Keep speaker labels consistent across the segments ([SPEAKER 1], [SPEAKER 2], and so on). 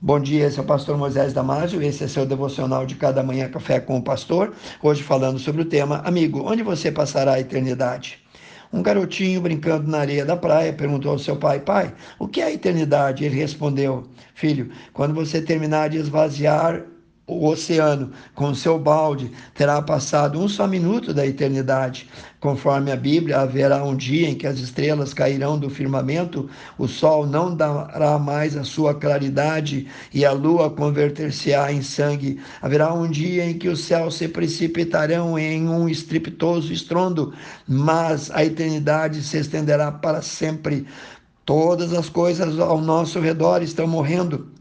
[SPEAKER 1] Bom dia, esse é o pastor Moisés Damásio, esse é seu devocional de cada manhã café com o pastor. Hoje falando sobre o tema Amigo, onde você passará a eternidade? Um garotinho brincando na areia da praia perguntou ao seu pai: Pai, o que é a eternidade? Ele respondeu: Filho, quando você terminar de esvaziar o oceano com seu balde terá passado um só minuto da eternidade. Conforme a Bíblia, haverá um dia em que as estrelas cairão do firmamento, o sol não dará mais a sua claridade e a lua converter-se-á em sangue. Haverá um dia em que os céus se precipitarão em um estrepitoso estrondo, mas a eternidade se estenderá para sempre. Todas as coisas ao nosso redor estão morrendo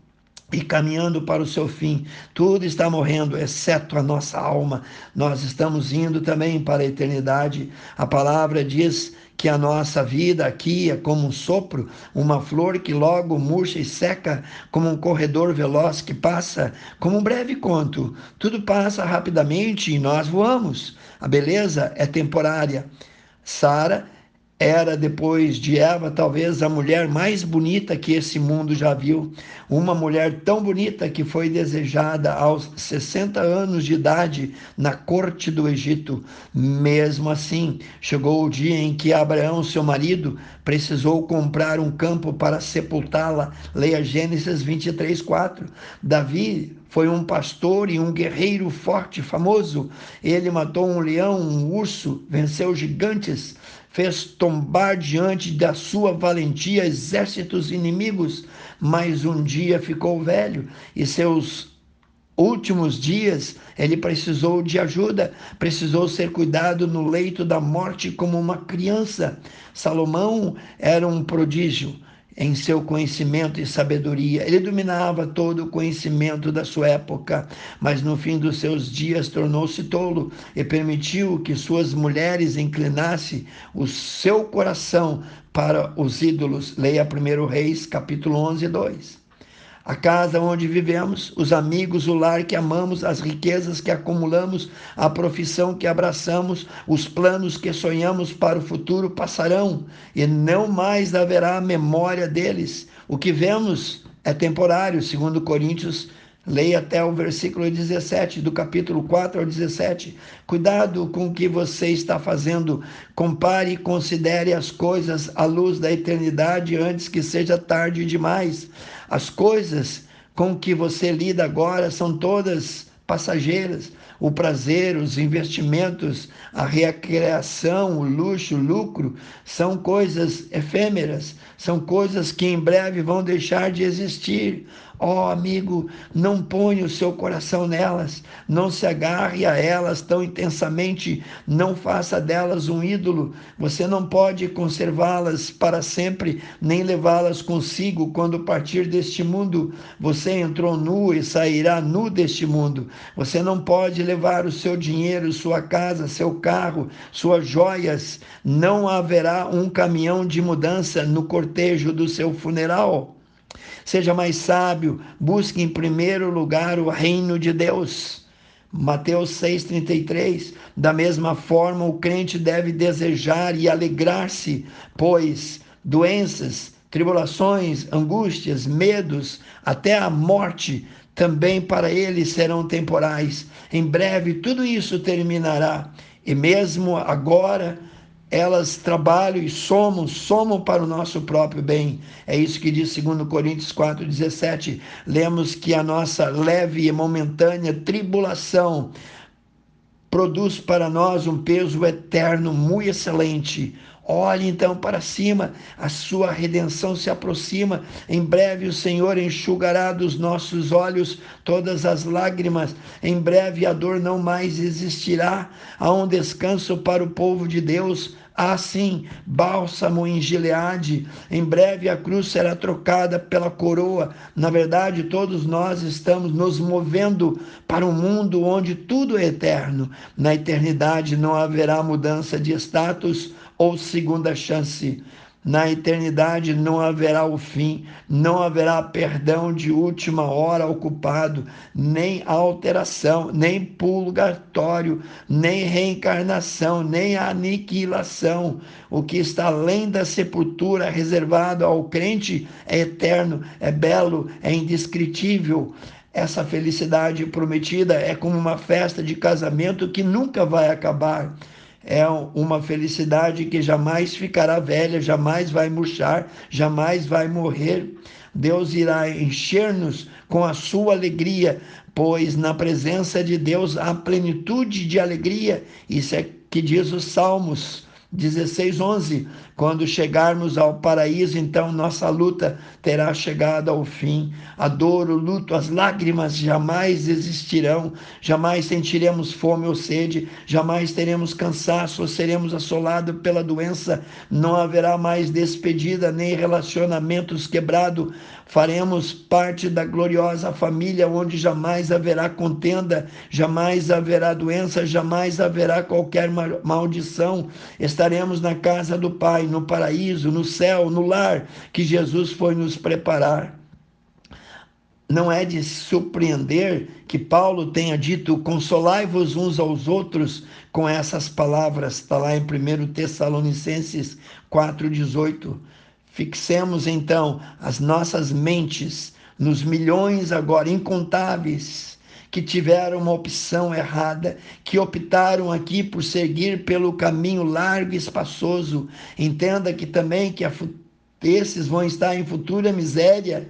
[SPEAKER 1] e caminhando para o seu fim. Tudo está morrendo, exceto a nossa alma. Nós estamos indo também para a eternidade. A palavra diz que a nossa vida aqui é como um sopro, uma flor que logo murcha e seca, como um corredor veloz que passa, como um breve conto. Tudo passa rapidamente e nós voamos. A beleza é temporária. Sara era, depois de Eva, talvez a mulher mais bonita que esse mundo já viu. Uma mulher tão bonita que foi desejada aos 60 anos de idade na corte do Egito. Mesmo assim, chegou o dia em que Abraão, seu marido, precisou comprar um campo para sepultá-la. Leia Gênesis 23, 4. Davi foi um pastor e um guerreiro forte, famoso. Ele matou um leão, um urso, venceu gigantes fez tombar diante da sua valentia exércitos inimigos, mas um dia ficou velho e seus últimos dias ele precisou de ajuda, precisou ser cuidado no leito da morte como uma criança. Salomão era um prodígio em seu conhecimento e sabedoria. Ele dominava todo o conhecimento da sua época, mas no fim dos seus dias tornou-se tolo e permitiu que suas mulheres inclinassem o seu coração para os ídolos. Leia 1 Reis, capítulo 11, 2 a casa onde vivemos, os amigos, o lar que amamos, as riquezas que acumulamos, a profissão que abraçamos, os planos que sonhamos para o futuro passarão e não mais haverá memória deles. O que vemos é temporário, segundo Coríntios Leia até o versículo 17, do capítulo 4 ao 17. Cuidado com o que você está fazendo. Compare e considere as coisas à luz da eternidade antes que seja tarde demais. As coisas com que você lida agora são todas passageiras. O prazer, os investimentos, a recreação, o luxo, o lucro são coisas efêmeras, são coisas que em breve vão deixar de existir. Ó oh, amigo, não ponha o seu coração nelas, não se agarre a elas tão intensamente, não faça delas um ídolo. Você não pode conservá-las para sempre, nem levá-las consigo quando partir deste mundo. Você entrou nu e sairá nu deste mundo. Você não pode levar o seu dinheiro, sua casa, seu carro, suas joias. Não haverá um caminhão de mudança no cortejo do seu funeral. Seja mais sábio, busque em primeiro lugar o reino de Deus. Mateus 6,33. Da mesma forma, o crente deve desejar e alegrar-se, pois doenças, tribulações, angústias, medos, até a morte, também para ele serão temporais. Em breve tudo isso terminará. E mesmo agora, elas trabalham e somam, somam para o nosso próprio bem. É isso que diz 2 Coríntios 4,17. Lemos que a nossa leve e momentânea tribulação produz para nós um peso eterno muito excelente. Olhe então para cima, a sua redenção se aproxima. Em breve o Senhor enxugará dos nossos olhos todas as lágrimas. Em breve a dor não mais existirá. Há um descanso para o povo de Deus. Há sim bálsamo em Gileade. Em breve a cruz será trocada pela coroa. Na verdade, todos nós estamos nos movendo para um mundo onde tudo é eterno. Na eternidade não haverá mudança de status ou segunda chance. Na eternidade não haverá o fim, não haverá perdão de última hora ocupado, nem alteração, nem purgatório, nem reencarnação, nem aniquilação. O que está além da sepultura reservado ao crente é eterno, é belo, é indescritível. Essa felicidade prometida é como uma festa de casamento que nunca vai acabar. É uma felicidade que jamais ficará velha, jamais vai murchar, jamais vai morrer. Deus irá encher-nos com a sua alegria, pois na presença de Deus há plenitude de alegria. Isso é que diz os Salmos. 16, 11. Quando chegarmos ao paraíso, então nossa luta terá chegado ao fim. A dor, o luto, as lágrimas jamais existirão, jamais sentiremos fome ou sede, jamais teremos cansaço ou seremos assolados pela doença. Não haverá mais despedida nem relacionamentos quebrados. Faremos parte da gloriosa família onde jamais haverá contenda, jamais haverá doença, jamais haverá qualquer maldição estaremos na casa do Pai, no paraíso, no céu, no lar que Jesus foi nos preparar. Não é de surpreender que Paulo tenha dito: consolai-vos uns aos outros com essas palavras, está lá em 1 Tessalonicenses 4,18. Fixemos então as nossas mentes nos milhões agora incontáveis que tiveram uma opção errada, que optaram aqui por seguir pelo caminho largo e espaçoso. Entenda que também que esses vão estar em futura miséria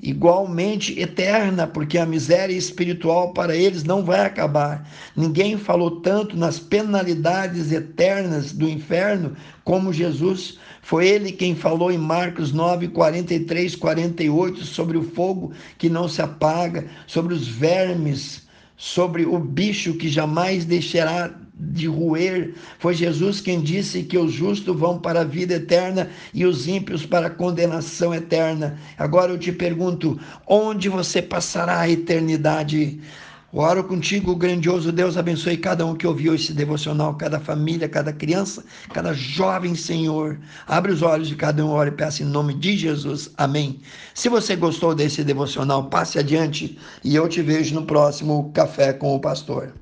[SPEAKER 1] igualmente eterna, porque a miséria espiritual para eles não vai acabar. Ninguém falou tanto nas penalidades eternas do inferno como Jesus. Foi ele quem falou em Marcos 9, 43, 48 sobre o fogo que não se apaga, sobre os vermes, sobre o bicho que jamais deixará de roer. Foi Jesus quem disse que os justos vão para a vida eterna e os ímpios para a condenação eterna. Agora eu te pergunto: onde você passará a eternidade? Oro contigo, grandioso Deus, abençoe cada um que ouviu esse devocional, cada família, cada criança, cada jovem, Senhor. Abre os olhos de cada um, ore e peça em nome de Jesus. Amém. Se você gostou desse devocional, passe adiante e eu te vejo no próximo Café com o Pastor.